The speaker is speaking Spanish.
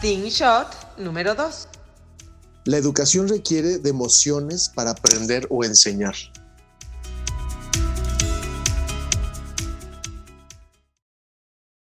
Thing Shot número 2. La educación requiere de emociones para aprender o enseñar.